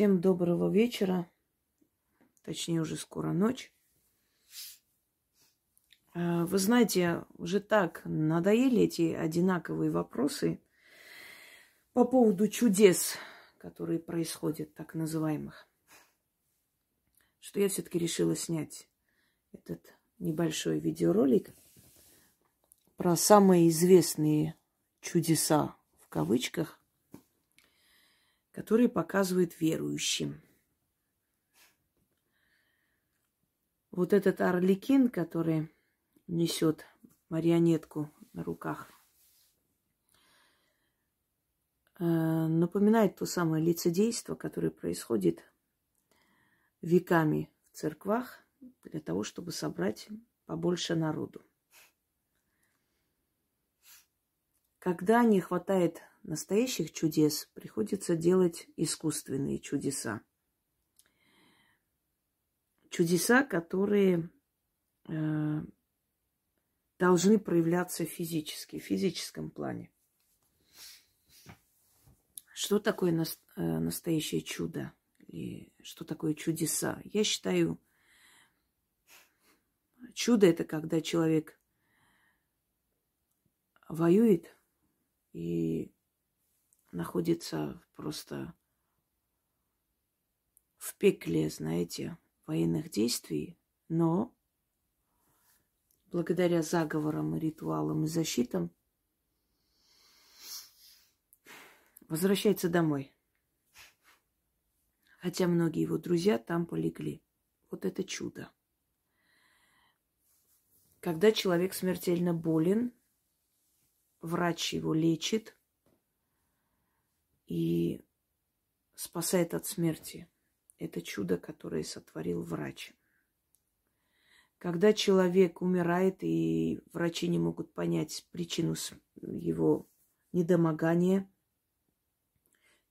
Всем доброго вечера. Точнее, уже скоро ночь. А, вы знаете, уже так надоели эти одинаковые вопросы по поводу чудес, которые происходят, так называемых, что я все-таки решила снять этот небольшой видеоролик про самые известные чудеса в кавычках которые показывают верующим. Вот этот орликин, который несет марионетку на руках, э, напоминает то самое лицедейство, которое происходит веками в церквах для того, чтобы собрать побольше народу. Когда не хватает настоящих чудес, приходится делать искусственные чудеса. Чудеса, которые э, должны проявляться физически, в физическом плане. Что такое нас, э, настоящее чудо? И что такое чудеса? Я считаю, чудо это когда человек воюет и находится просто в пекле, знаете, военных действий, но благодаря заговорам ритуалам и защитам возвращается домой. Хотя многие его друзья там полегли. Вот это чудо. Когда человек смертельно болен, врач его лечит и спасает от смерти. Это чудо, которое сотворил врач. Когда человек умирает, и врачи не могут понять причину его недомогания,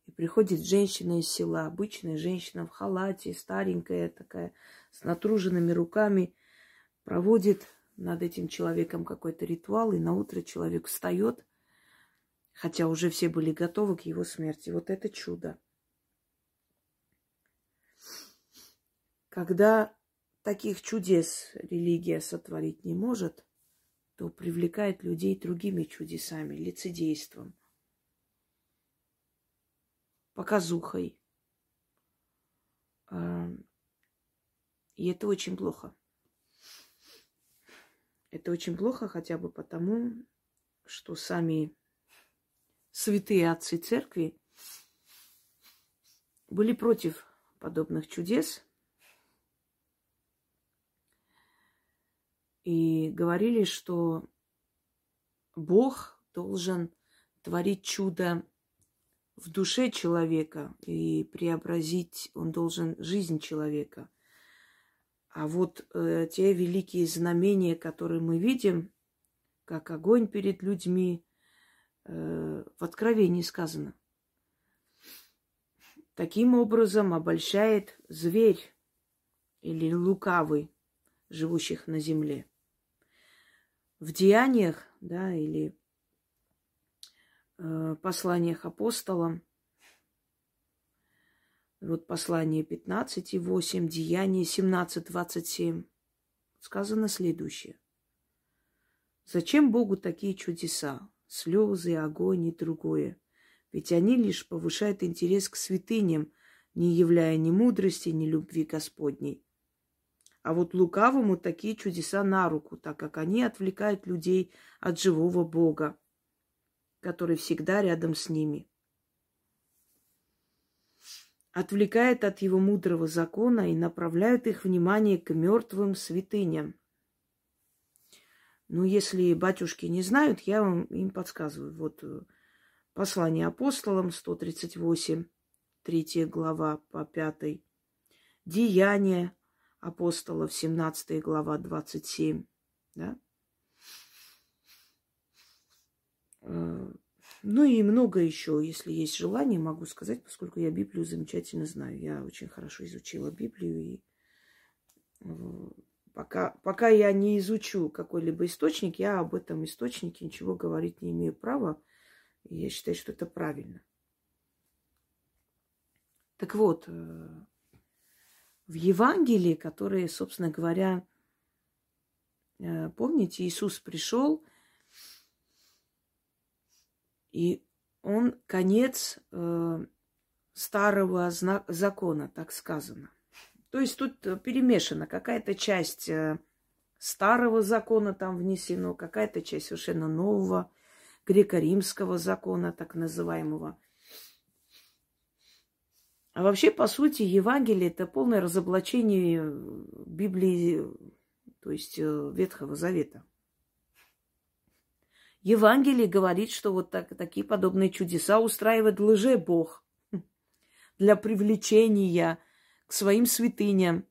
и приходит женщина из села, обычная женщина в халате, старенькая такая, с натруженными руками, проводит над этим человеком какой-то ритуал, и на утро человек встает, хотя уже все были готовы к его смерти. Вот это чудо. Когда таких чудес религия сотворить не может, то привлекает людей другими чудесами, лицедейством, показухой. И это очень плохо. Это очень плохо хотя бы потому, что сами святые отцы церкви были против подобных чудес и говорили, что Бог должен творить чудо в душе человека и преобразить, он должен жизнь человека – а вот э, те великие знамения, которые мы видим, как огонь перед людьми, э, в Откровении сказано. Таким образом обольщает зверь или лукавый, живущих на земле. В деяниях, да, или э, посланиях апостолам вот послание 15 и 8, Деяние 17, 27. Сказано следующее. Зачем Богу такие чудеса? Слезы, огонь и другое. Ведь они лишь повышают интерес к святыням, не являя ни мудрости, ни любви Господней. А вот лукавому такие чудеса на руку, так как они отвлекают людей от живого Бога, который всегда рядом с ними отвлекает от его мудрого закона и направляет их внимание к мертвым святыням. Ну, если батюшки не знают, я вам им подсказываю. Вот э, послание апостолам 138, 3 глава по 5. Деяния апостолов 17 глава 27. Да? Э, ну и много еще, если есть желание, могу сказать, поскольку я Библию замечательно знаю. Я очень хорошо изучила Библию. И э, пока, пока я не изучу какой-либо источник, я об этом источнике ничего говорить не имею права. И я считаю, что это правильно. Так вот, э, в Евангелии, которые, собственно говоря, э, помните, Иисус пришел, и он конец э, старого закона, так сказано. То есть тут перемешана какая-то часть старого закона там внесено, какая-то часть совершенно нового греко-римского закона, так называемого. А вообще, по сути, Евангелие – это полное разоблачение Библии, то есть э, Ветхого Завета. Евангелие говорит, что вот так, такие подобные чудеса устраивает лже-бог для привлечения к своим святыням,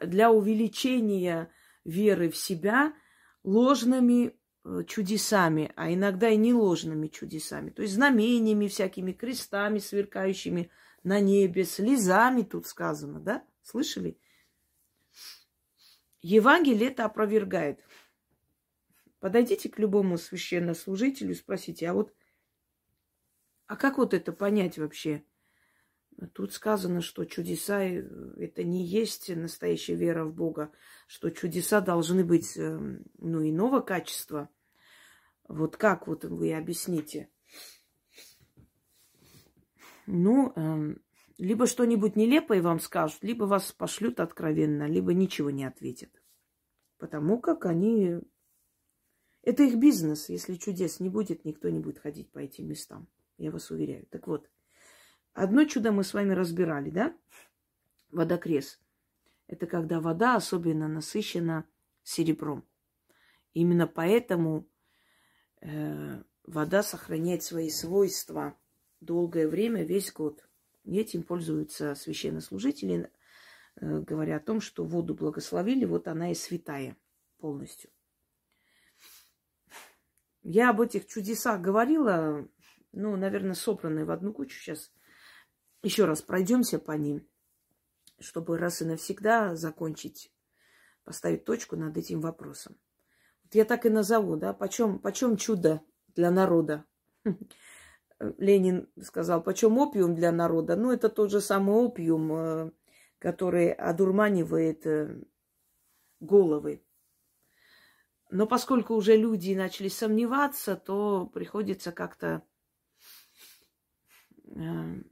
для увеличения веры в себя ложными Э, чудесами, а иногда и не ложными чудесами, то есть знамениями всякими, крестами сверкающими на небе, слезами тут сказано, да? Слышали? Евангелие это опровергает. Подойдите к любому священнослужителю и спросите, а вот, а как вот это понять вообще? Тут сказано, что чудеса э, это не есть настоящая вера в Бога, что чудеса должны быть эм, ну, иного качества – вот как вот вы объясните? Ну, э, либо что-нибудь нелепое вам скажут, либо вас пошлют откровенно, либо ничего не ответят. Потому как они... Это их бизнес. Если чудес не будет, никто не будет ходить по этим местам. Я вас уверяю. Так вот, одно чудо мы с вами разбирали, да? Водокрес. Это когда вода особенно насыщена серебром. Именно поэтому Э, вода сохраняет свои свойства долгое время, весь год. И этим пользуются священнослужители, э, говоря о том, что воду благословили, вот она и святая полностью. Я об этих чудесах говорила, ну, наверное, собранные в одну кучу. Сейчас еще раз пройдемся по ним, чтобы раз и навсегда закончить, поставить точку над этим вопросом. Я так и назову, да, почем, почем чудо для народа. Ленин сказал, почем опиум для народа? Ну, это тот же самый опиум, э, который одурманивает э, головы. Но поскольку уже люди начали сомневаться, то приходится как-то, э,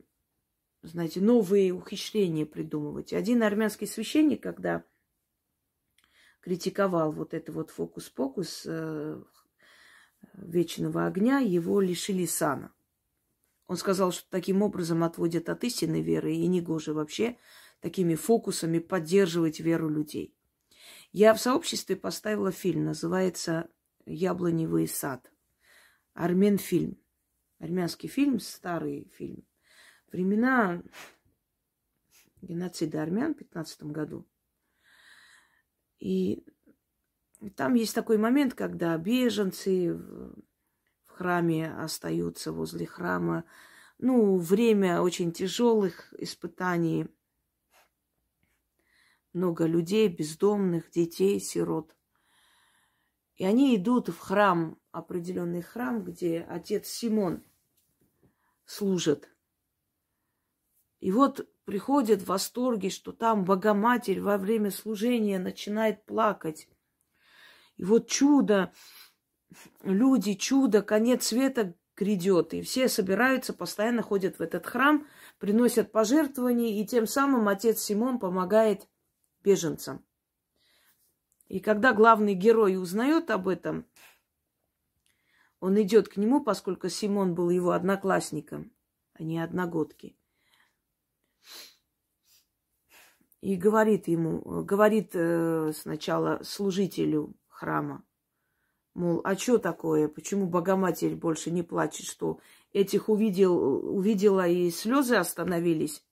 знаете, новые ухищрения придумывать. Один армянский священник, когда критиковал вот это вот фокус-покус э, вечного огня, его лишили сана. Он сказал, что таким образом отводят от истинной веры, и негоже вообще такими фокусами поддерживать веру людей. Я в сообществе поставила фильм, называется «Яблоневый сад». Армен фильм. Армянский фильм, старый фильм. Времена геноцида армян в 15 году. И там есть такой момент, когда беженцы в храме остаются возле храма. Ну, время очень тяжелых испытаний. Много людей, бездомных, детей, сирот. И они идут в храм, определенный храм, где отец Симон служит. И вот приходят в восторге, что там Богоматерь во время служения начинает плакать. И вот чудо, люди, чудо, конец света грядет. И все собираются, постоянно ходят в этот храм, приносят пожертвования, и тем самым отец Симон помогает беженцам. И когда главный герой узнает об этом, он идет к нему, поскольку Симон был его одноклассником, а не одногодки и говорит ему, говорит э, сначала служителю храма, мол, а что такое, почему Богоматерь больше не плачет, что этих увидел, увидела и слезы остановились,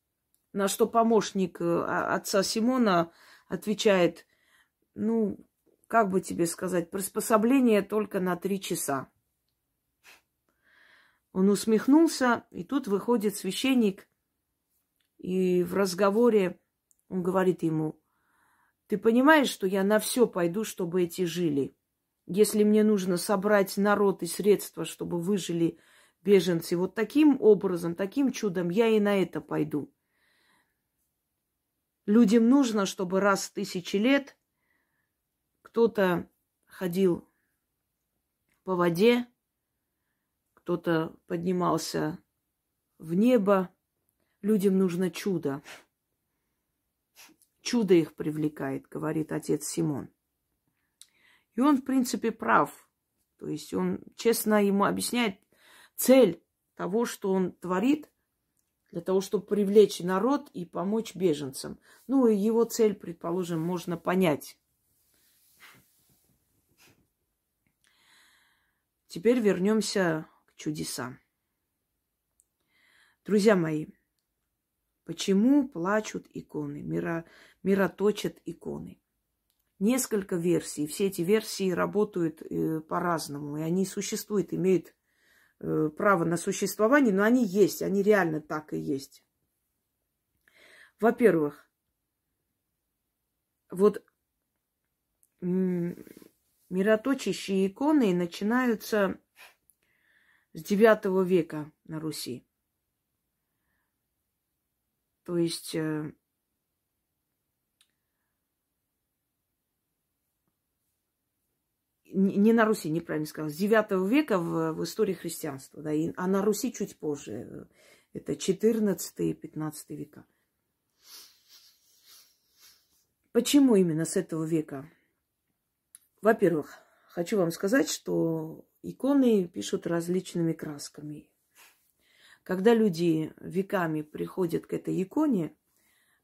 на что помощник э, отца Симона отвечает, ну, как бы тебе сказать, приспособление только на три часа. Он усмехнулся, и тут выходит священник, и в разговоре он говорит ему, ты понимаешь, что я на все пойду, чтобы эти жили? Если мне нужно собрать народ и средства, чтобы выжили беженцы. Вот таким образом, таким чудом я и на это пойду. Людям нужно, чтобы раз в тысячи лет кто-то ходил по воде, кто-то поднимался в небо. Людям нужно чудо. Чудо их привлекает, говорит отец Симон. И он, в принципе, прав. То есть он честно ему объясняет цель того, что он творит, для того, чтобы привлечь народ и помочь беженцам. Ну, и его цель, предположим, можно понять. Теперь вернемся к чудесам. Друзья мои, почему плачут иконы, мира, мироточат иконы? Несколько версий. Все эти версии работают э, по-разному, и они существуют, имеют э, право на существование, но они есть, они реально так и есть. Во-первых, вот мироточащие иконы начинаются с IX века на Руси. То есть э, не на Руси, неправильно сказал, с IX века в, в истории христианства, да, и, а на Руси чуть позже, это 14 и 15 века. Почему именно с этого века? Во-первых, хочу вам сказать, что иконы пишут различными красками. Когда люди веками приходят к этой иконе,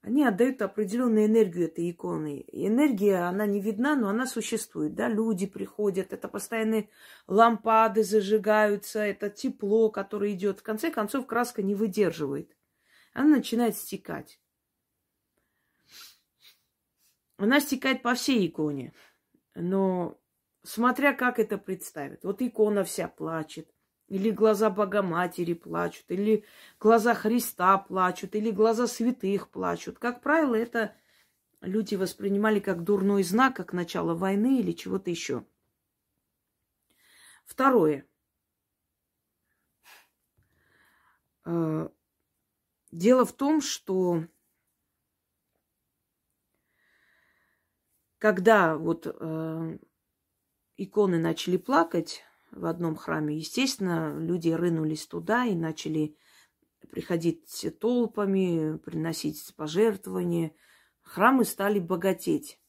они отдают определенную энергию этой иконы. Энергия, она не видна, но она существует. Да? Люди приходят, это постоянные лампады зажигаются, это тепло, которое идет. В конце концов, краска не выдерживает. Она начинает стекать. Она стекает по всей иконе. Но смотря как это представить. Вот икона вся плачет, или глаза Богоматери плачут, или глаза Христа плачут, или глаза святых плачут. Как правило, это люди воспринимали как дурной знак, как начало войны или чего-то еще. Второе. Э, дело в том, что когда вот э, иконы начали плакать в одном храме, естественно, люди рынулись туда и начали приходить толпами, приносить пожертвования. Храмы стали богатеть.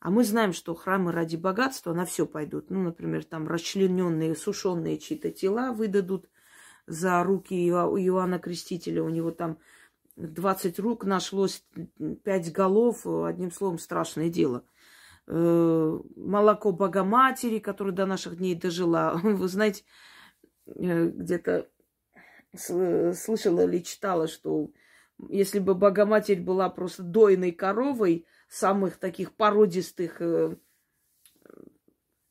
А мы знаем, что храмы ради богатства на все пойдут. Ну, например, там расчлененные, сушеные чьи-то тела выдадут за руки Иоанна Крестителя. У него там 20 рук нашлось, 5 голов, одним словом, страшное дело. Э, молоко Богоматери, которая до наших дней дожила. Вы знаете, э, где-то слышала или читала, что если бы Богоматерь была просто дойной коровой, самых таких породистых э,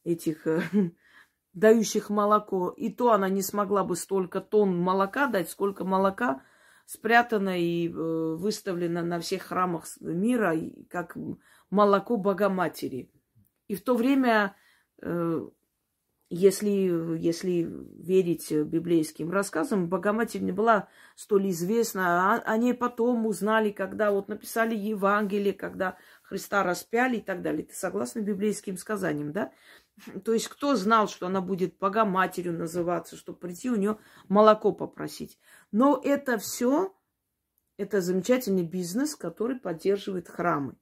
этих дающих молоко, и то она не смогла бы столько тонн молока дать, сколько молока спрятано и э, выставлено на всех храмах мира как молоко Богоматери. И в то время, э, если, если верить библейским рассказам, Богоматерь не была столь известна. А, о ней потом узнали, когда вот написали Евангелие, когда Христа распяли и так далее. Ты согласна библейским сказаниям, да? То есть кто знал, что она будет Богоматерью называться, чтобы прийти у нее молоко попросить. Но это все, это замечательный бизнес, который поддерживает храмы.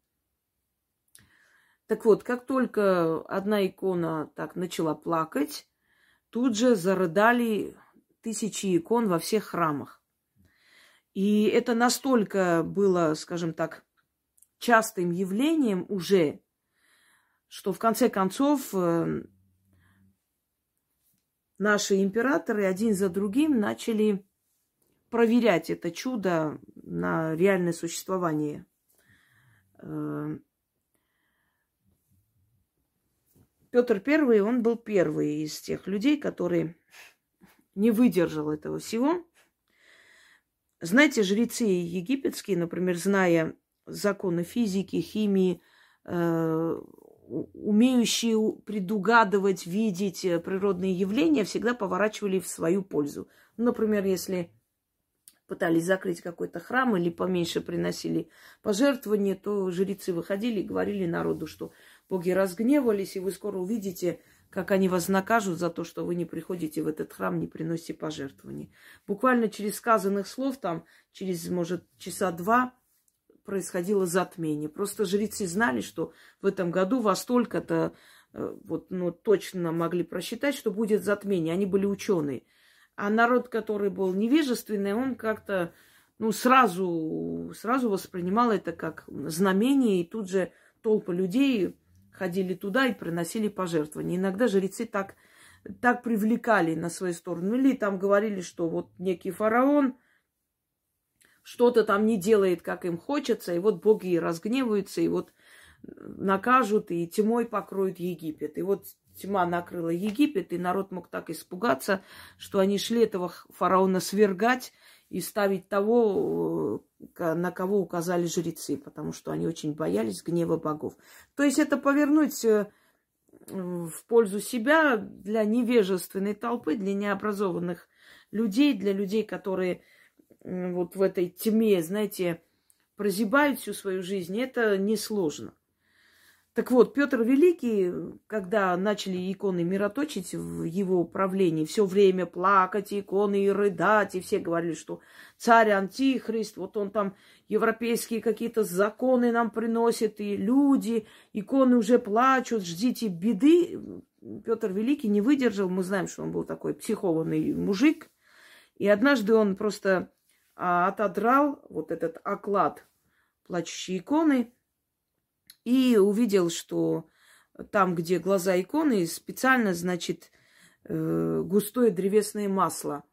Так вот, как только одна икона так начала плакать, тут же зарыдали тысячи икон во всех храмах. И это настолько было, скажем так, частым явлением уже, что в конце концов э, наши императоры один за другим начали проверять это чудо на реальное существование. Э, Петр Первый, он был первый из тех людей, который не выдержал этого всего. Знаете, жрецы египетские, например, зная законы физики, химии, э, умеющие предугадывать, видеть э, природные явления, всегда поворачивали в свою пользу. Например, если пытались закрыть какой-то храм или поменьше приносили пожертвования, то жрецы выходили и говорили народу, что боги разгневались, и вы скоро увидите, как они вас накажут за то, что вы не приходите в этот храм, не приносите пожертвования. Буквально через сказанных слов, там, через, может, часа два происходило затмение. Просто жрецы знали, что в этом году во столько-то, э, вот, ну, точно могли просчитать, что будет затмение. Они были ученые. А народ, который был невежественный, он как-то, ну, сразу, сразу воспринимал это как знамение, и тут же толпы людей ходили туда и приносили пожертвования. Иногда жрецы так, так привлекали на свою сторону. Или там говорили, что вот некий фараон что-то там не делает, как им хочется, и вот боги разгневаются, и вот накажут, и тьмой покроют Египет. И вот тьма накрыла Египет, и народ мог так испугаться, что они шли этого фараона свергать и ставить того, э, на кого указали жрецы, потому что они очень боялись гнева богов. То есть это повернуть э, в пользу себя для невежественной толпы, для необразованных людей, для людей, которые вот в этой тьме, знаете, прозябают всю свою жизнь, это несложно. Так вот, Петр Великий, когда начали иконы мироточить в его правлении, все время плакать иконы и рыдать, и все говорили, что царь Антихрист, вот он там европейские какие-то законы нам приносит, и люди, иконы уже плачут, ждите беды. Петр Великий не выдержал, мы знаем, что он был такой психованный мужик, и однажды он просто а, отодрал вот этот оклад плачущей иконы и увидел, что там, где глаза иконы, специально, значит, э, густое древесное масло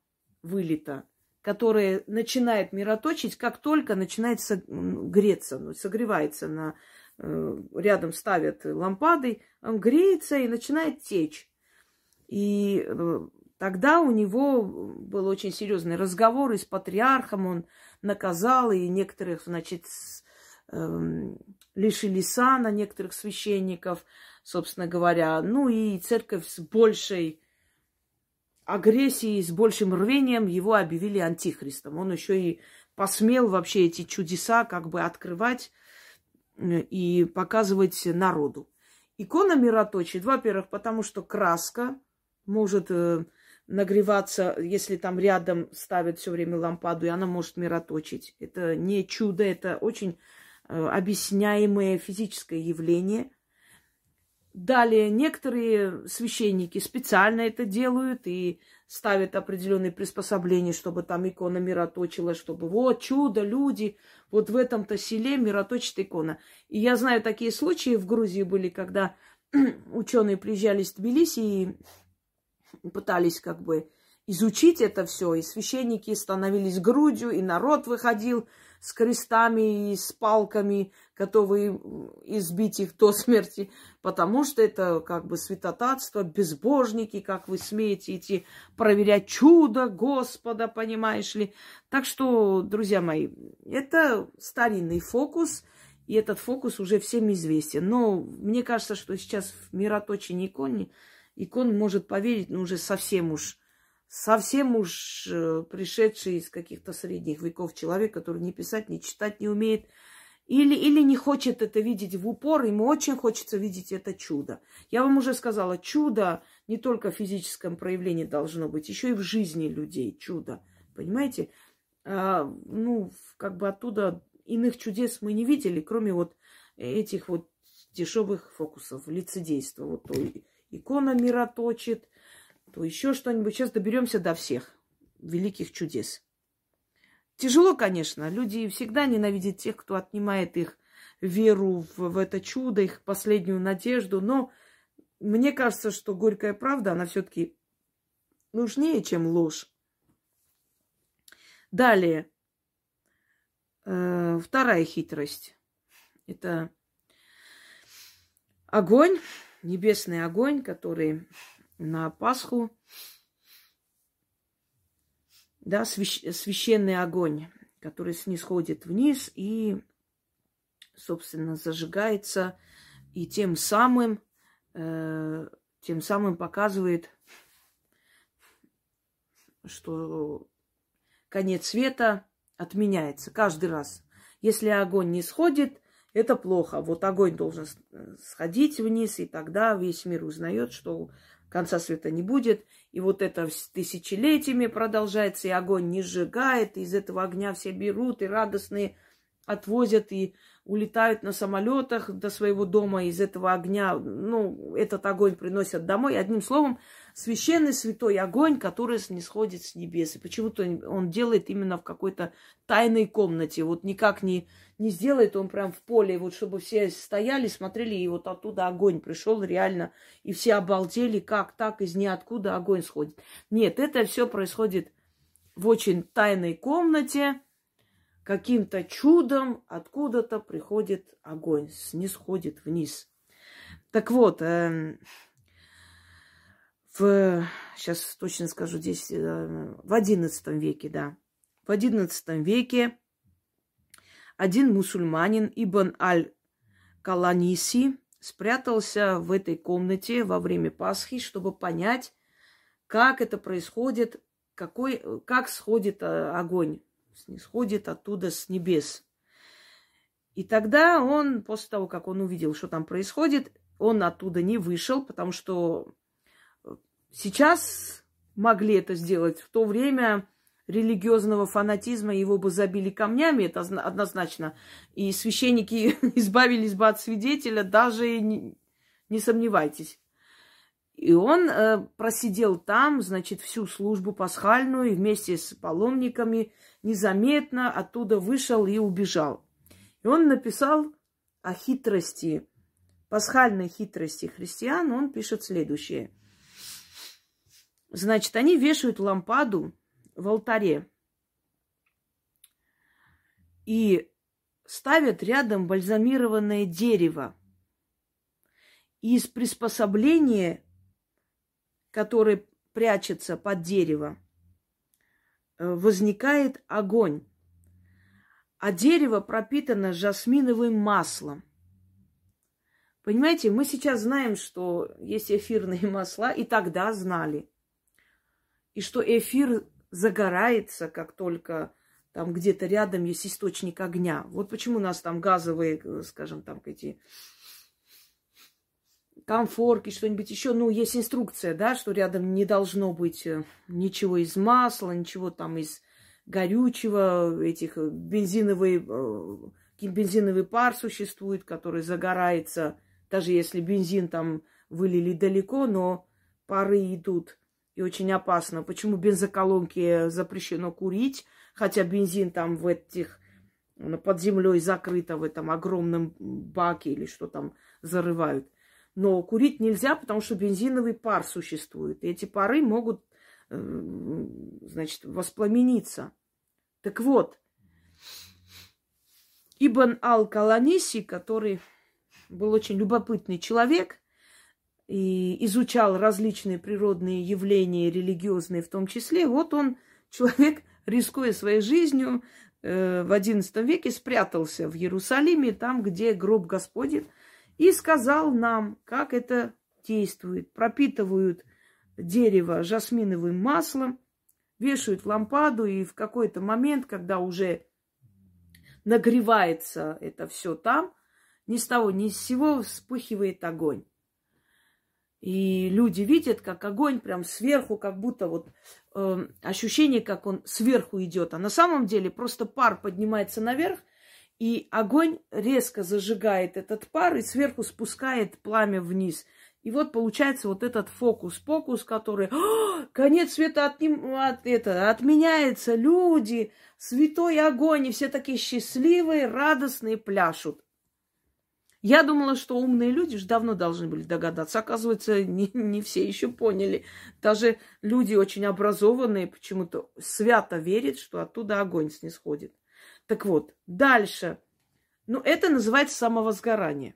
вылито, которое начинает мироточить, как только начинает греться, ну, согревается на э, рядом ставят лампады, он греется и начинает течь. И э, Тогда у него был очень серьезный разговор и с патриархом, он наказал, и некоторых, значит, эм, лишили сана, некоторых священников, собственно говоря. Ну и церковь с большей агрессией, с большим рвением его объявили антихристом. Он еще и посмел вообще эти чудеса как бы открывать э, и показывать народу. Икона мироточит, во-первых, потому что краска может э, нагреваться, если там рядом ставят все время лампаду, и она может мироточить. Это не чудо, это очень объясняемое физическое явление. Далее, некоторые священники специально это делают и ставят определенные приспособления, чтобы там икона мироточила, чтобы вот чудо, люди, вот в этом-то селе мироточит икона. И я знаю такие случаи в Грузии были, когда ученые приезжали из Тбилиси и пытались как бы изучить это все, и священники становились грудью, и народ выходил с крестами и с палками, готовые избить их до смерти, потому что это как бы святотатство, безбожники, как вы смеете идти проверять чудо Господа, понимаешь ли. Так что, друзья мои, это старинный фокус, и этот фокус уже всем известен. Но мне кажется, что сейчас в мироточении иконе икон может поверить, ну, уже совсем уж, совсем уж э, пришедший из каких-то средних веков человек, который не писать, не читать не умеет, или, или не хочет это видеть в упор, ему очень хочется видеть это чудо. Я вам уже сказала, чудо не только в физическом проявлении должно быть, еще и в жизни людей чудо. Понимаете? А, ну, как бы оттуда иных чудес мы не видели, кроме вот этих вот дешевых фокусов, лицедейства. Вот той икона мироточит, то еще что-нибудь. Сейчас доберемся до всех великих чудес. Тяжело, конечно. Люди всегда ненавидят тех, кто отнимает их веру в, в это чудо, их последнюю надежду. Но мне кажется, что горькая правда, она все-таки нужнее, чем ложь. Далее. Э, вторая хитрость. Это огонь небесный огонь, который на Пасху, да, свящ, священный огонь, который снисходит вниз и, собственно, зажигается и тем самым, э, тем самым показывает, что конец света отменяется каждый раз. Если огонь не сходит, это плохо. Вот огонь должен сходить вниз, и тогда весь мир узнает, что конца света не будет. И вот это тысячелетиями продолжается, и огонь не сжигает, и из этого огня все берут, и радостные отвозят, и улетают на самолетах до своего дома из этого огня. Ну, этот огонь приносят домой. Одним словом, священный святой огонь, который не сходит с небес. И почему-то он делает именно в какой-то тайной комнате. Вот никак не, не сделает он прям в поле, вот чтобы все стояли, смотрели, и вот оттуда огонь пришел реально. И все обалдели, как так из ниоткуда огонь сходит. Нет, это все происходит в очень тайной комнате, каким-то чудом откуда-то приходит огонь, не сходит вниз. Так вот, э, в, сейчас точно скажу, здесь э, в XI веке, да, в XI веке один мусульманин Ибн Аль-Каланиси спрятался в этой комнате во время Пасхи, чтобы понять, как это происходит, какой, как сходит э, огонь, снисходит оттуда с небес. И тогда он, после того, как он увидел, что там происходит, он оттуда не вышел, потому что Сейчас могли это сделать. В то время религиозного фанатизма его бы забили камнями, это однозначно. И священники избавились бы от свидетеля, даже не, не сомневайтесь. И он э, просидел там, значит, всю службу пасхальную, и вместе с паломниками незаметно оттуда вышел и убежал. И он написал о хитрости, пасхальной хитрости христиан, он пишет следующее – Значит, они вешают лампаду в алтаре и ставят рядом бальзамированное дерево. из приспособления, которое прячется под дерево, э, возникает огонь. А дерево пропитано жасминовым маслом. Понимаете, мы сейчас знаем, что есть эфирные масла, и тогда знали – и что эфир загорается, как только там где-то рядом есть источник огня. Вот почему у нас там газовые, э, скажем, там эти комфорки, что-нибудь еще. Ну, есть инструкция, да, что рядом не должно быть э, ничего из масла, ничего там из горючего, этих э, бензиновый, бензиновый пар существует, который загорается, даже если бензин там вылили далеко, но пары идут и очень опасно. Почему бензоколонки запрещено курить, хотя бензин там в этих ну, под землей закрыто в этом огромном баке или что там зарывают. Но курить нельзя, потому что бензиновый пар существует. И эти пары могут, э, значит, воспламениться. Так вот, Ибн Ал-Каланиси, который был очень любопытный человек, и изучал различные природные явления, религиозные в том числе, вот он, человек, рискуя своей жизнью, э, в XI веке спрятался в Иерусалиме, там, где гроб Господень, и сказал нам, как это действует. Пропитывают дерево жасминовым маслом, вешают лампаду, и в какой-то момент, когда уже нагревается это все там, ни с того ни с сего вспыхивает огонь. И люди видят, как огонь прям сверху, как будто вот э, ощущение, как он сверху идет. А на самом деле просто пар поднимается наверх, и огонь резко зажигает этот пар и сверху спускает пламя вниз. И вот получается вот этот фокус-покус, который О, конец света от, от, это, отменяется, люди, святой огонь, и все такие счастливые, радостные пляшут. Я думала, что умные люди же давно должны были догадаться. Оказывается, не, не все еще поняли. Даже люди очень образованные почему-то свято верят, что оттуда огонь снисходит. Так вот, дальше. Ну, это называется самовозгорание.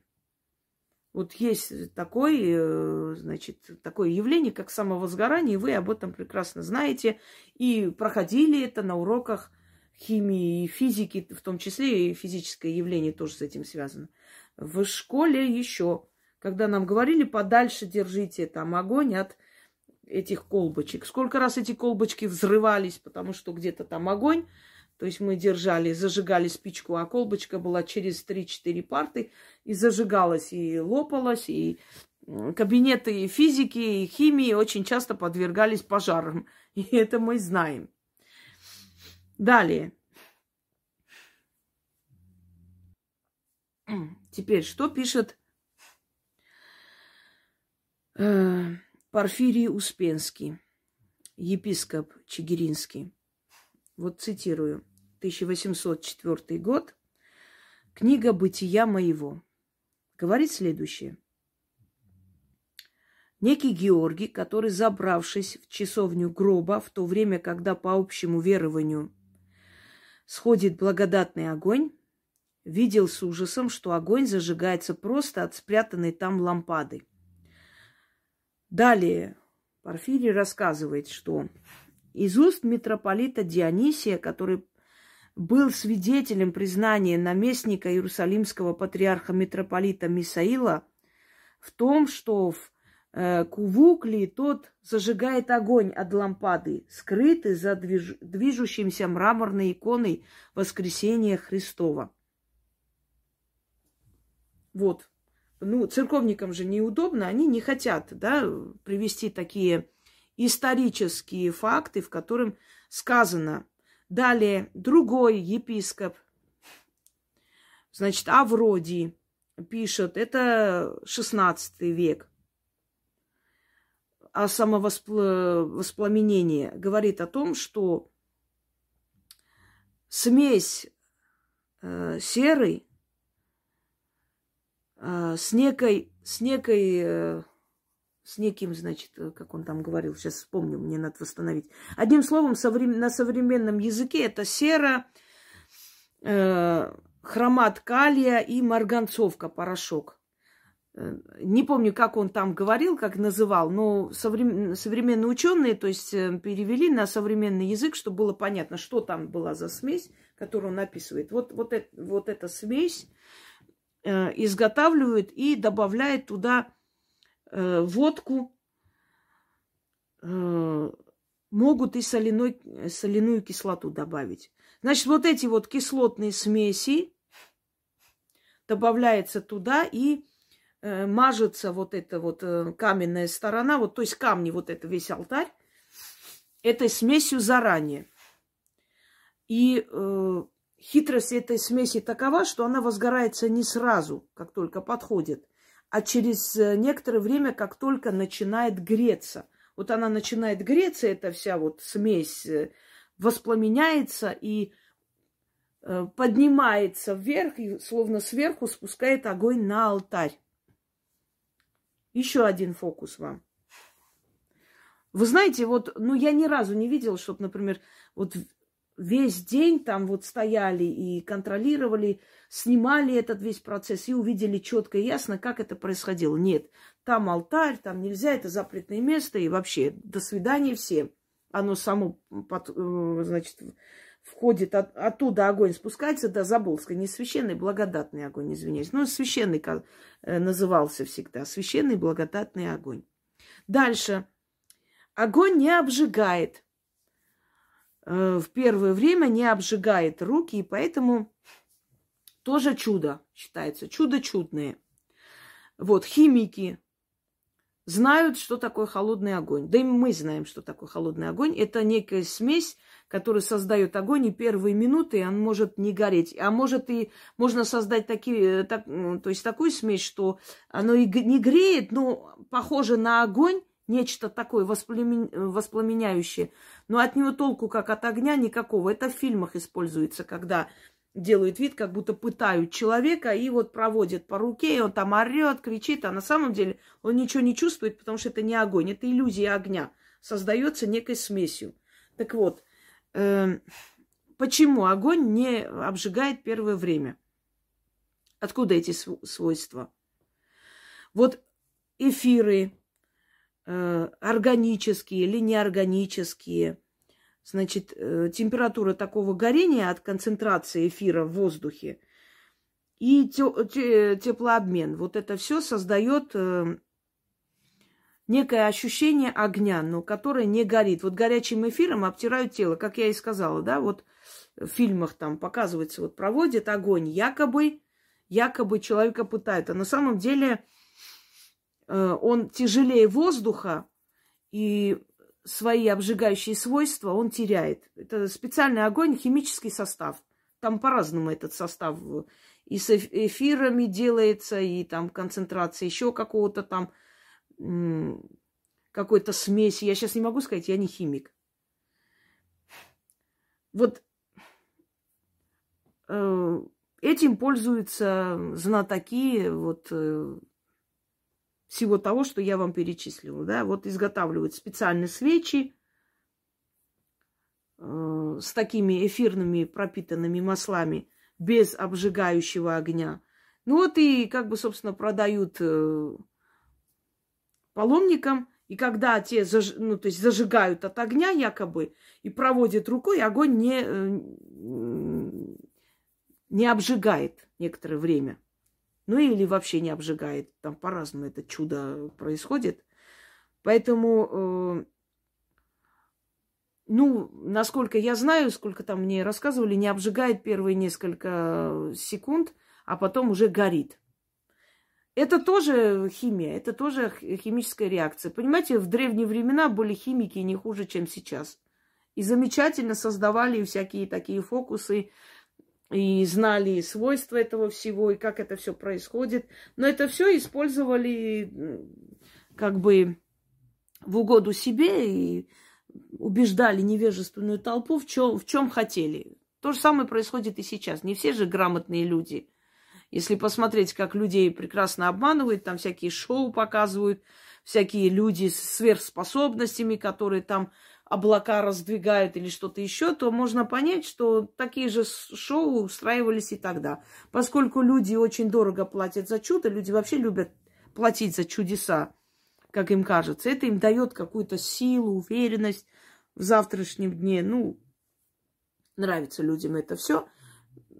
Вот есть такое, э, значит, такое явление, как самовозгорание, и вы об этом прекрасно знаете. И проходили это на уроках химии и физики, в том числе и физическое явление тоже с этим связано. В школе еще когда нам говорили, подальше держите там огонь от этих колбочек. Сколько раз эти колбочки взрывались, потому что где-то там огонь. То есть мы держали, зажигали спичку, а колбочка была через 3-4 парты и зажигалась, и лопалась, и кабинеты физики и химии очень часто подвергались пожарам. И это мы знаем. Далее. Теперь, что пишет э, Порфирий Успенский, епископ Чигиринский? Вот цитирую. 1804 год. Книга «Бытия моего». Говорит следующее. Некий Георгий, который, забравшись в часовню гроба в то время, когда по общему верованию сходит благодатный огонь, видел с ужасом, что огонь зажигается просто от спрятанной там лампады. Далее Порфирий рассказывает, что из уст митрополита Дионисия, который был свидетелем признания наместника Иерусалимского патриарха митрополита Мисаила в том, что в э, тот зажигает огонь от лампады, скрытый за движ... движущимся мраморной иконой Воскресения Христова. Вот. Ну, церковникам же неудобно, они не хотят, да, привести такие исторические факты, в котором сказано. Далее, другой епископ, значит, Авродий пишет, это 16 век, о самовоспламенении, говорит о том, что смесь э, серы с некой, с некой э, с неким, значит, э, как он там говорил, сейчас вспомню, мне надо восстановить. Одним словом, на современном языке это сера, э, хромат калия и марганцовка, порошок. Не помню, как он там говорил, как называл, но соврем... современные ученые, то есть перевели на современный язык, чтобы было понятно, что там была за смесь, которую он описывает. Вот, вот, это, вот эта смесь изготавливают и добавляют туда э, водку, э, могут и соляной, соляную кислоту добавить. Значит, вот эти вот кислотные смеси добавляется туда и э, мажется вот эта вот э, каменная сторона, вот то есть камни, вот это весь алтарь, этой смесью заранее. И э, хитрость этой смеси такова, что она возгорается не сразу, как только подходит, а через э, некоторое время, как только начинает греться. Вот она начинает греться, эта вся вот смесь э, воспламеняется и э, поднимается вверх, и словно сверху спускает огонь на алтарь. Еще один фокус вам. Вы знаете, вот, ну, я ни разу не видела, чтобы, например, вот весь день там вот стояли и контролировали, снимали этот весь процесс и увидели четко и ясно, как это происходило. Нет, там алтарь, там нельзя, это запретное место, и вообще до свидания всем. Оно само, под, э, значит, входит, от, оттуда огонь спускается до Заболска. Не священный, благодатный огонь, извиняюсь. Ну, священный э, назывался всегда. Священный, благодатный огонь. Дальше. Огонь не обжигает. Э, в первое время не обжигает руки, и поэтому тоже чудо считается. Чудо чудное. Вот, химики знают, что такое холодный огонь. Да и мы знаем, что такое холодный огонь. Это некая смесь, которая создает огонь, и первые минуты он может не гореть. А может и можно создать такие, так, то есть такую смесь, что оно и не греет, но похоже на огонь, нечто такое воспламеняющее. Но от него толку, как от огня, никакого. Это в фильмах используется, когда делают вид, как будто пытают человека и вот проводят по руке, и он там орет, кричит, а на самом деле он ничего не чувствует, потому что это не огонь, это иллюзия огня, создается некой смесью. Так вот, э, почему огонь не обжигает первое время? Откуда эти свойства? Вот эфиры, органические или неорганические. Значит, э, температура такого горения от концентрации эфира в воздухе и теплообмен. Вот это все создает э, некое ощущение огня, но которое не горит. Вот горячим эфиром обтирают тело, как я и сказала, да, вот в фильмах там показывается, вот проводят огонь, якобы, якобы человека пытают. А на самом деле э, он тяжелее воздуха, и свои обжигающие свойства он теряет. Это специальный огонь, химический состав. Там по-разному этот состав и с эфирами делается, и там концентрация еще какого-то там какой-то смеси. Я сейчас не могу сказать, я не химик. Вот э, этим пользуются знатоки вот э, всего того, что я вам перечислила. Да? Вот изготавливают специальные свечи э, с такими эфирными пропитанными маслами – без обжигающего огня. Ну вот и как бы, собственно, продают э, паломникам, и когда те заж... ну, то есть зажигают от огня якобы и проводят рукой, огонь не, э, не обжигает некоторое время. Ну или вообще не обжигает. Там по-разному это чудо происходит. Поэтому э, ну, насколько я знаю, сколько там мне рассказывали, не обжигает первые несколько секунд, а потом уже горит. Это тоже химия, это тоже химическая реакция. Понимаете, в древние времена были химики не хуже, чем сейчас. И замечательно создавали всякие такие фокусы, и знали свойства этого всего, и как это все происходит. Но это все использовали как бы в угоду себе и убеждали невежественную толпу в чем, в чем хотели. То же самое происходит и сейчас. Не все же грамотные люди. Если посмотреть, как людей прекрасно обманывают, там всякие шоу показывают, всякие люди с сверхспособностями, которые там облака раздвигают или что-то еще, то можно понять, что такие же шоу устраивались и тогда. Поскольку люди очень дорого платят за чудо, люди вообще любят платить за чудеса как им кажется. Это им дает какую-то силу, уверенность в завтрашнем дне. Ну, нравится людям это все.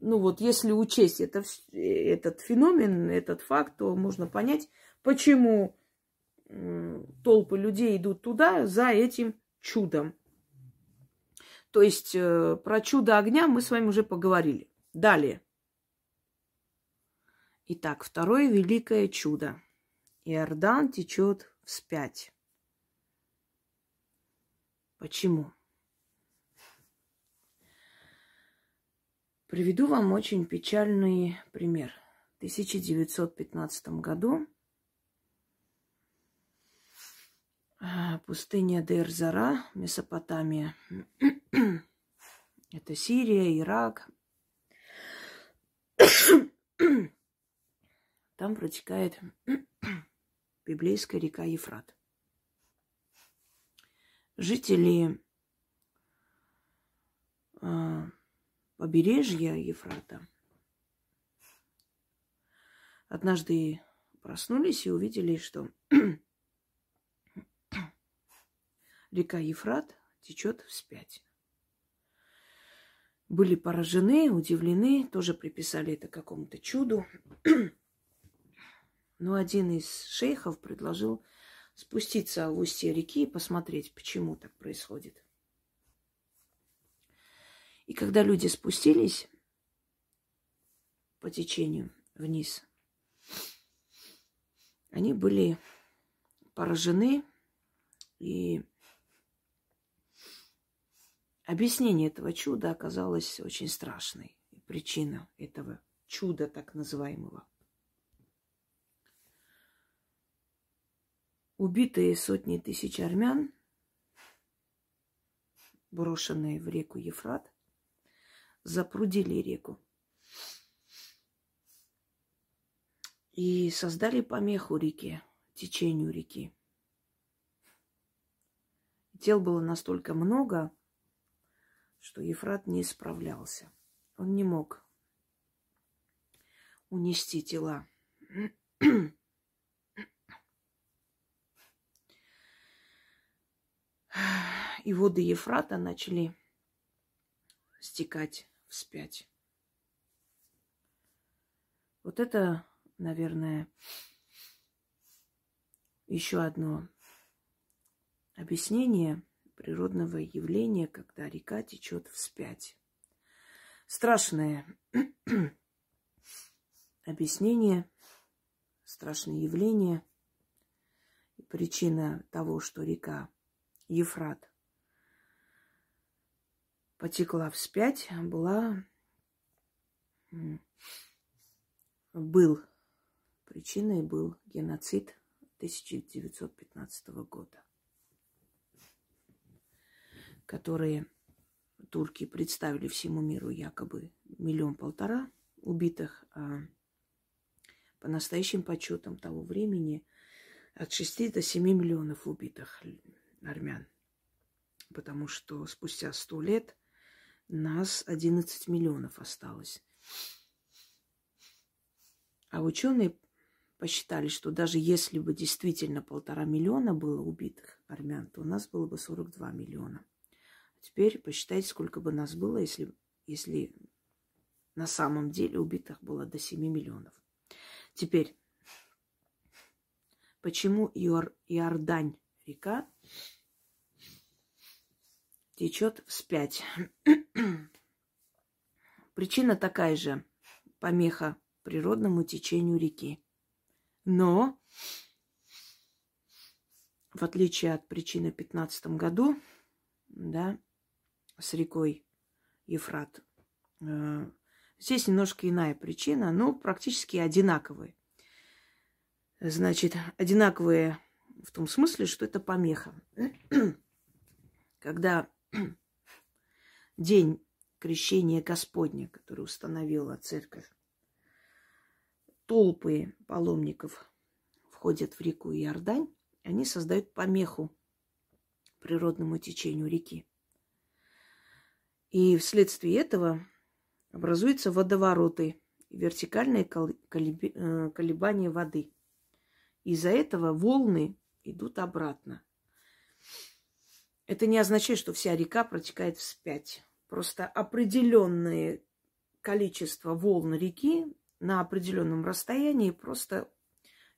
Ну вот, если учесть это, этот феномен, этот факт, то можно понять, почему толпы людей идут туда за этим чудом. То есть э, про чудо огня мы с вами уже поговорили. Далее. Итак, второе великое чудо. Иордан течет вспять. Почему? Приведу вам очень печальный пример. В 1915 году а, пустыня Дерзара, Месопотамия. Это Сирия, Ирак. Там протекает библейская река Ефрат. Жители э, побережья Ефрата однажды проснулись и увидели, что река Ефрат течет вспять. Были поражены, удивлены, тоже приписали это какому-то чуду. Но один из шейхов предложил спуститься в устье реки и посмотреть, почему так происходит. И когда люди спустились по течению вниз, они были поражены, и объяснение этого чуда оказалось очень страшной. Причина этого чуда так называемого – Убитые сотни тысяч армян, брошенные в реку Ефрат, запрудили реку и создали помеху реке, течению реки. Тел было настолько много, что Ефрат не справлялся. Он не мог унести тела. и воды Ефрата начали стекать вспять. Вот это, наверное, еще одно объяснение природного явления, когда река течет вспять. Страшное объяснение, страшное явление, причина того, что река Ефрат потекла вспять, была был причиной был геноцид 1915 года, которые турки представили всему миру якобы миллион-полтора убитых, а по настоящим подсчетам того времени от 6 до 7 миллионов убитых армян. Потому что спустя сто лет нас 11 миллионов осталось. А ученые посчитали, что даже если бы действительно полтора миллиона было убитых армян, то у нас было бы 42 миллиона. Теперь посчитайте, сколько бы нас было, если, если на самом деле убитых было до 7 миллионов. Теперь, почему Иор, Иордань река течет вспять? Причина такая же. Помеха природному течению реки. Но, в отличие от причины в 15 году, да, с рекой Ефрат, э, здесь немножко иная причина, но практически одинаковые. Значит, одинаковые в том смысле, что это помеха. Когда день крещения Господня, который установила церковь, толпы паломников входят в реку Иордань, они создают помеху природному течению реки. И вследствие этого образуются водовороты, вертикальные э, колебания воды. Из-за этого волны идут обратно. Это не означает, что вся река протекает вспять. Просто определенное количество волн реки на определенном расстоянии просто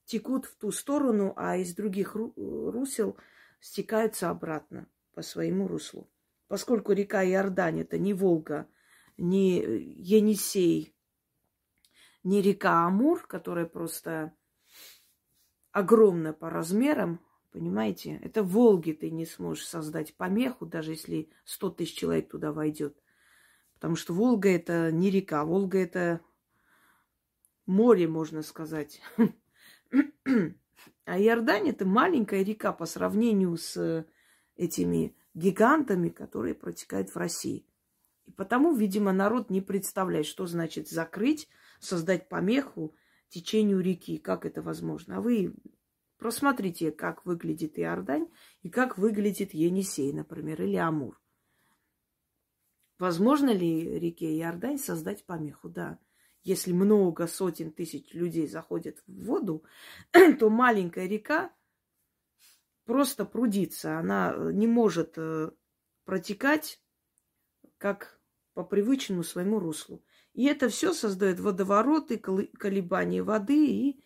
текут в ту сторону, а из других русел стекаются обратно по своему руслу. Поскольку река Иордань это не Волга, не Енисей, не река Амур, которая просто огромна по размерам, понимаете? Это в Волге ты не сможешь создать помеху, даже если 100 тысяч человек туда войдет. Потому что Волга это не река, Волга это море, можно сказать. А Иордань это маленькая река по сравнению с этими гигантами, которые протекают в России. И потому, видимо, народ не представляет, что значит закрыть, создать помеху течению реки. Как это возможно? А вы просмотрите, как выглядит Иордань и как выглядит Енисей, например, или Амур. Возможно ли реке Иордань создать помеху? Да если много сотен тысяч людей заходят в воду, то маленькая река просто прудится. Она э, не может э, протекать как по привычному своему руслу. И это все создает водовороты, колебания воды и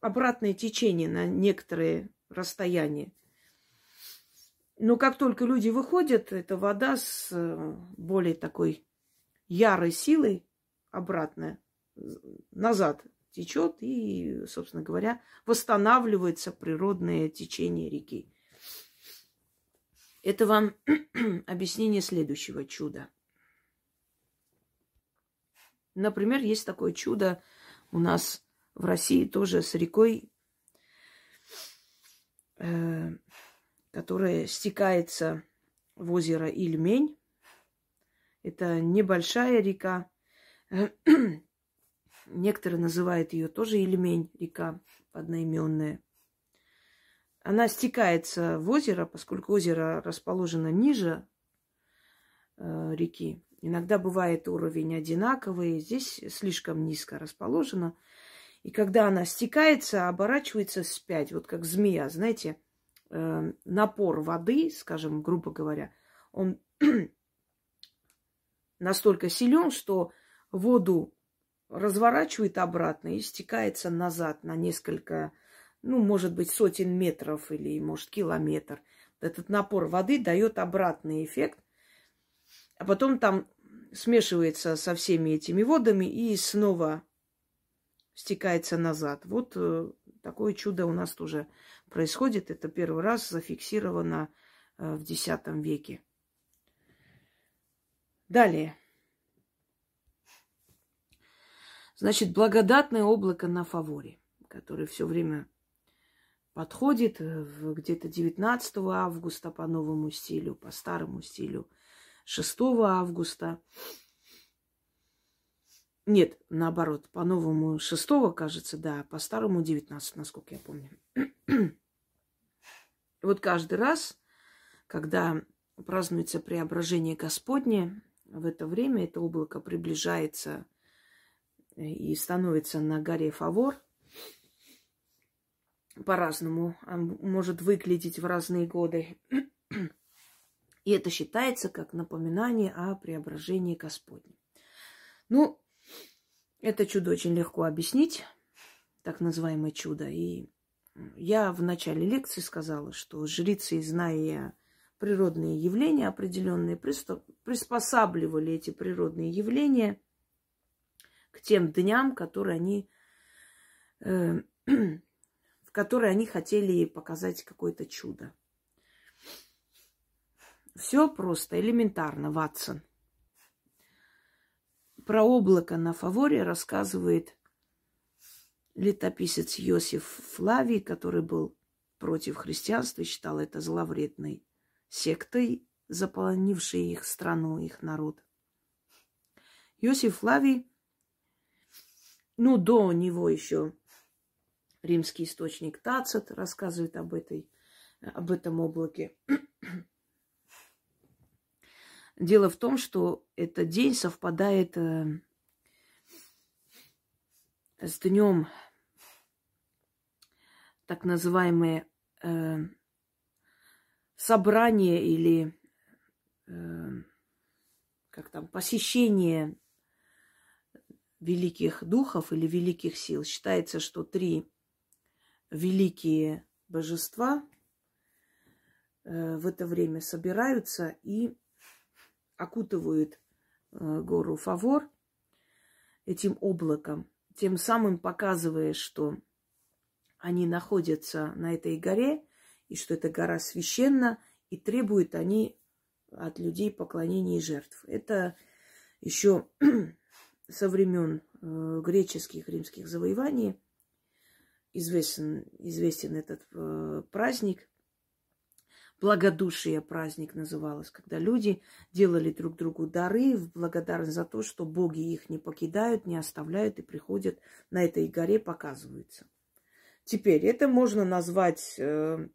обратное течение на некоторые расстояния. Но как только люди выходят, эта вода с э, более такой ярой силой обратно, назад течет и, собственно говоря, восстанавливается природное течение реки. Это вам объяснение следующего чуда. Например, есть такое чудо у нас в России тоже с рекой, э, которая стекается в озеро Ильмень. Это небольшая река, Некоторые называют ее тоже Ильмень, река одноименная. Она стекается в озеро, поскольку озеро расположено ниже э, реки. Иногда бывает уровень одинаковый, здесь слишком низко расположено. И когда она стекается, оборачивается вспять, вот как змея, знаете, э, напор воды, скажем, грубо говоря, он настолько силен, что воду разворачивает обратно и стекается назад на несколько, ну, может быть, сотен метров или, может, километр. Этот напор воды дает обратный эффект, а потом там смешивается со всеми этими водами и снова стекается назад. Вот э, такое чудо у нас тоже происходит. Это первый раз зафиксировано э, в X веке. Далее. Значит, благодатное облако на фаворе, которое все время подходит э, где-то 19 августа по новому стилю, по старому стилю, 6 августа. Нет, наоборот, по-новому 6, кажется, да, по старому 19, насколько я помню. вот каждый раз, когда празднуется преображение Господне, в это время это облако приближается и становится на горе Фавор. По-разному может выглядеть в разные годы. И это считается как напоминание о преображении Господне. Ну, это чудо очень легко объяснить, так называемое чудо. И я в начале лекции сказала, что жрицы, зная природные явления определенные, приспосабливали эти природные явления к тем дням, которые они, э, в которые они хотели показать какое-то чудо. Все просто, элементарно, Ватсон. Про облако на фаворе рассказывает летописец Иосиф Флавий, который был против христианства, считал это зловредной сектой, заполонившей их страну, их народ. Иосиф Флавий, ну, до него еще римский источник Тацит рассказывает об, этой, об этом облаке. Дело в том, что этот день совпадает э, с днем так называемое э, собрание или э, как там посещение великих духов или великих сил. Считается, что три великие божества э, в это время собираются и окутывают э, гору Фавор этим облаком, тем самым показывая, что они находятся на этой горе, и что эта гора священна, и требуют они от людей поклонения и жертв. Это еще со времен э, греческих, римских завоеваний известен, известен этот э, праздник. Благодушие праздник называлось, когда люди делали друг другу дары в благодарность за то, что боги их не покидают, не оставляют и приходят на этой горе, показываются. Теперь это можно назвать э,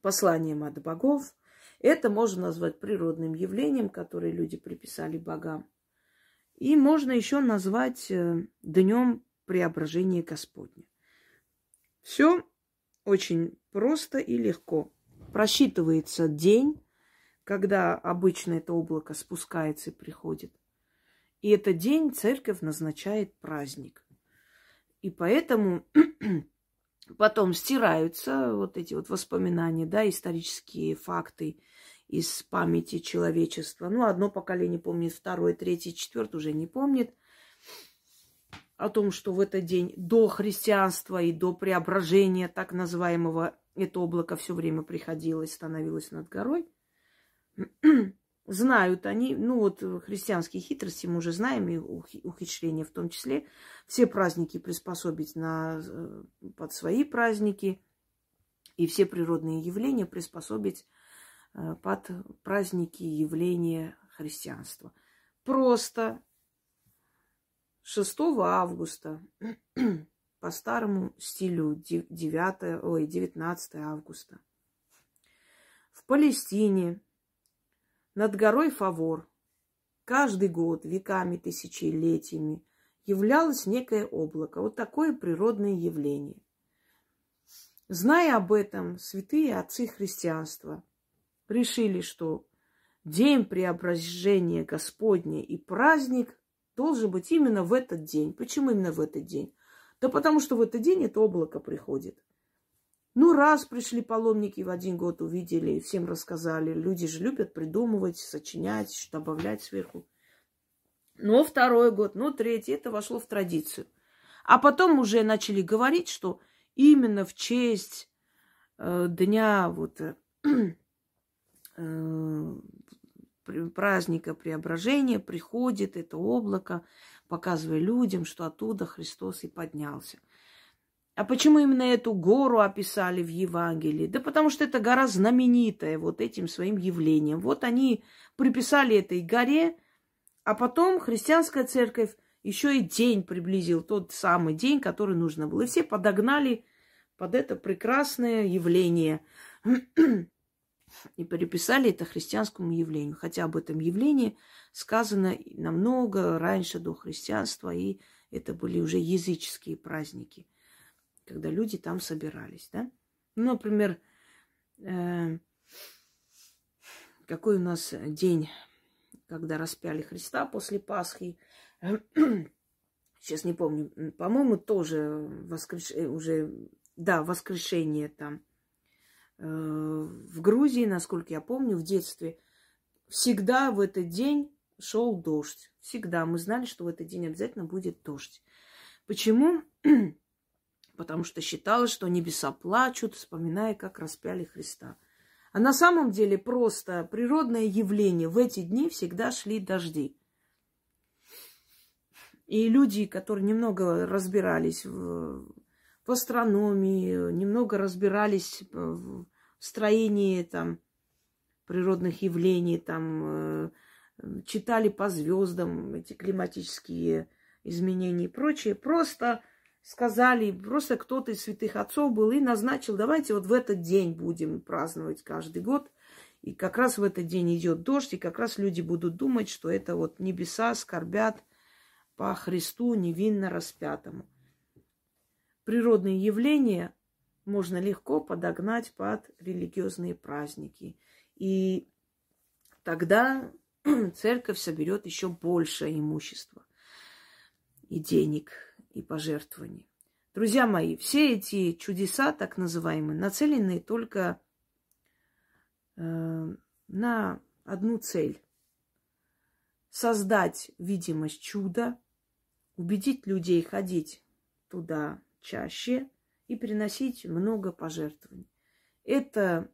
посланием от богов, это можно назвать природным явлением, которое люди приписали богам. И можно еще назвать э, днем преображения Господня. Все очень просто и легко. Просчитывается день, когда обычно это облако спускается и приходит. И этот день церковь назначает праздник. И поэтому Потом стираются вот эти вот воспоминания, да, исторические факты из памяти человечества. Ну, одно поколение помнит, второе, третье, четвертое уже не помнит. О том, что в этот день до христианства и до преображения так называемого это облако все время приходило и становилось над горой. Знают они, ну вот христианские хитрости мы уже знаем, и ухищрения в том числе, все праздники приспособить на, э, под свои праздники, и все природные явления приспособить под праздники явления христианства. Просто 6 августа по старому стилю 9, ой, 19 августа в Палестине над горой Фавор каждый год, веками, тысячелетиями, являлось некое облако. Вот такое природное явление. Зная об этом, святые отцы христианства решили, что день преображения Господня и праздник должен быть именно в этот день. Почему именно в этот день? Да потому что в этот день это облако приходит. Ну, раз пришли паломники в один год, увидели, всем рассказали. Люди же любят придумывать, сочинять, что добавлять сверху. Но второй год, ну, третий, это вошло в традицию. А потом уже начали говорить, что именно в честь э, дня вот э, праздника преображения приходит это облако, показывая людям, что оттуда Христос и поднялся. А почему именно эту гору описали в Евангелии? Да потому что эта гора знаменитая вот этим своим явлением. Вот они приписали этой горе, а потом христианская церковь еще и день приблизил, тот самый день, который нужно было. И все подогнали под это прекрасное явление и переписали это христианскому явлению. Хотя об этом явлении сказано намного раньше до христианства, и это были уже языческие праздники, когда люди там собирались. Да? Ну, например, э, какой у нас день, когда распяли Христа после Пасхи, сейчас не помню, по-моему, тоже воскреш... уже, да, воскрешение там э, в Грузии, насколько я помню, в детстве, всегда в этот день шел дождь. Всегда мы знали, что в этот день обязательно будет дождь. Почему? Потому что считалось, что небеса плачут, вспоминая, как распяли Христа. А на самом деле просто природное явление. В эти дни всегда шли дожди. И люди, которые немного разбирались в, в астрономии, немного разбирались в строении там, природных явлений, там, э, читали по звездам эти климатические изменения и прочее, просто сказали, просто кто-то из святых отцов был и назначил, давайте вот в этот день будем праздновать каждый год. И как раз в этот день идет дождь, и как раз люди будут думать, что это вот небеса скорбят по Христу невинно распятому. Природные явления можно легко подогнать под религиозные праздники. И тогда церковь соберет еще больше имущества и денег, и пожертвований. Друзья мои, все эти чудеса, так называемые, нацелены только э, на одну цель. Создать видимость чуда, убедить людей ходить туда чаще и приносить много пожертвований. Это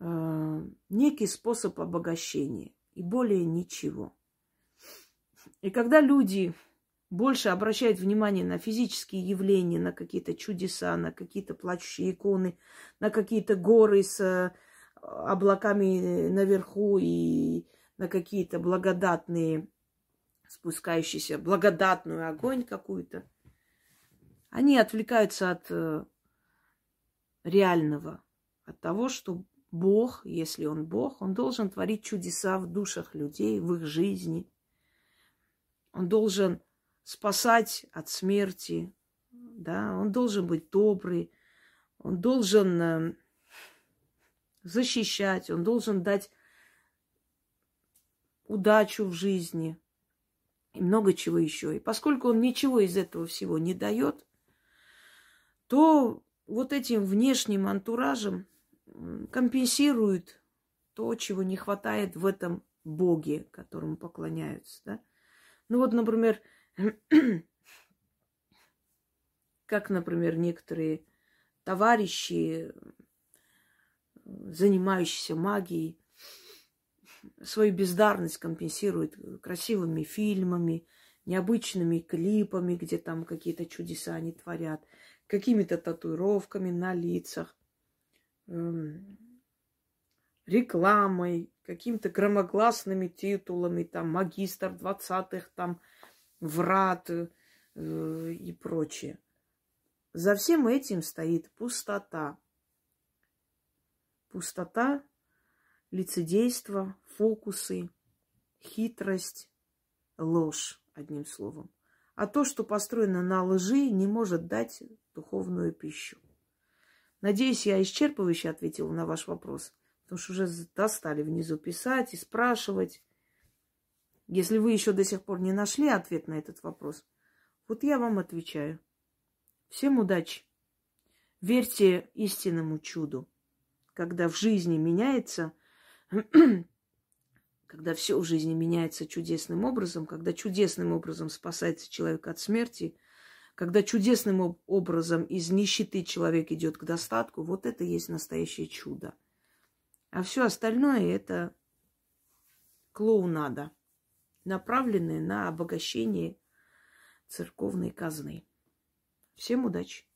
э, некий способ обогащения и более ничего. И когда люди больше обращают внимание на физические явления, на какие-то чудеса, на какие-то плачущие иконы, на какие-то горы с э, облаками наверху и на какие-то благодатные спускающийся, благодатную огонь какую-то. Они отвлекаются от э, реального, от того, что Бог, если Он Бог, Он должен творить чудеса в душах людей, в их жизни. Он должен спасать от смерти, да, он должен быть добрый, он должен э, защищать, он должен дать удачу в жизни и много чего еще. И поскольку он ничего из этого всего не дает, то вот этим внешним антуражем компенсирует то, чего не хватает в этом Боге, которому поклоняются. Да? Ну вот, например, как, например, некоторые товарищи, занимающиеся магией, свою бездарность компенсирует красивыми фильмами, необычными клипами, где там какие-то чудеса они творят, какими-то татуировками на лицах, эм, рекламой, какими-то громогласными титулами, там, магистр двадцатых, там, врат э, и прочее. За всем этим стоит пустота. Пустота лицедейство, фокусы, хитрость, ложь, одним словом. А то, что построено на лжи, не может дать духовную пищу. Надеюсь, я исчерпывающе ответила на ваш вопрос, потому что уже достали внизу писать и спрашивать. Если вы еще до сих пор не нашли ответ на этот вопрос, вот я вам отвечаю. Всем удачи. Верьте истинному чуду, когда в жизни меняется, когда все в жизни меняется чудесным образом, когда чудесным образом спасается человек от смерти, когда чудесным образом из нищеты человек идет к достатку, вот это есть настоящее чудо. А все остальное это клоунада, направленная на обогащение церковной казны. Всем удачи!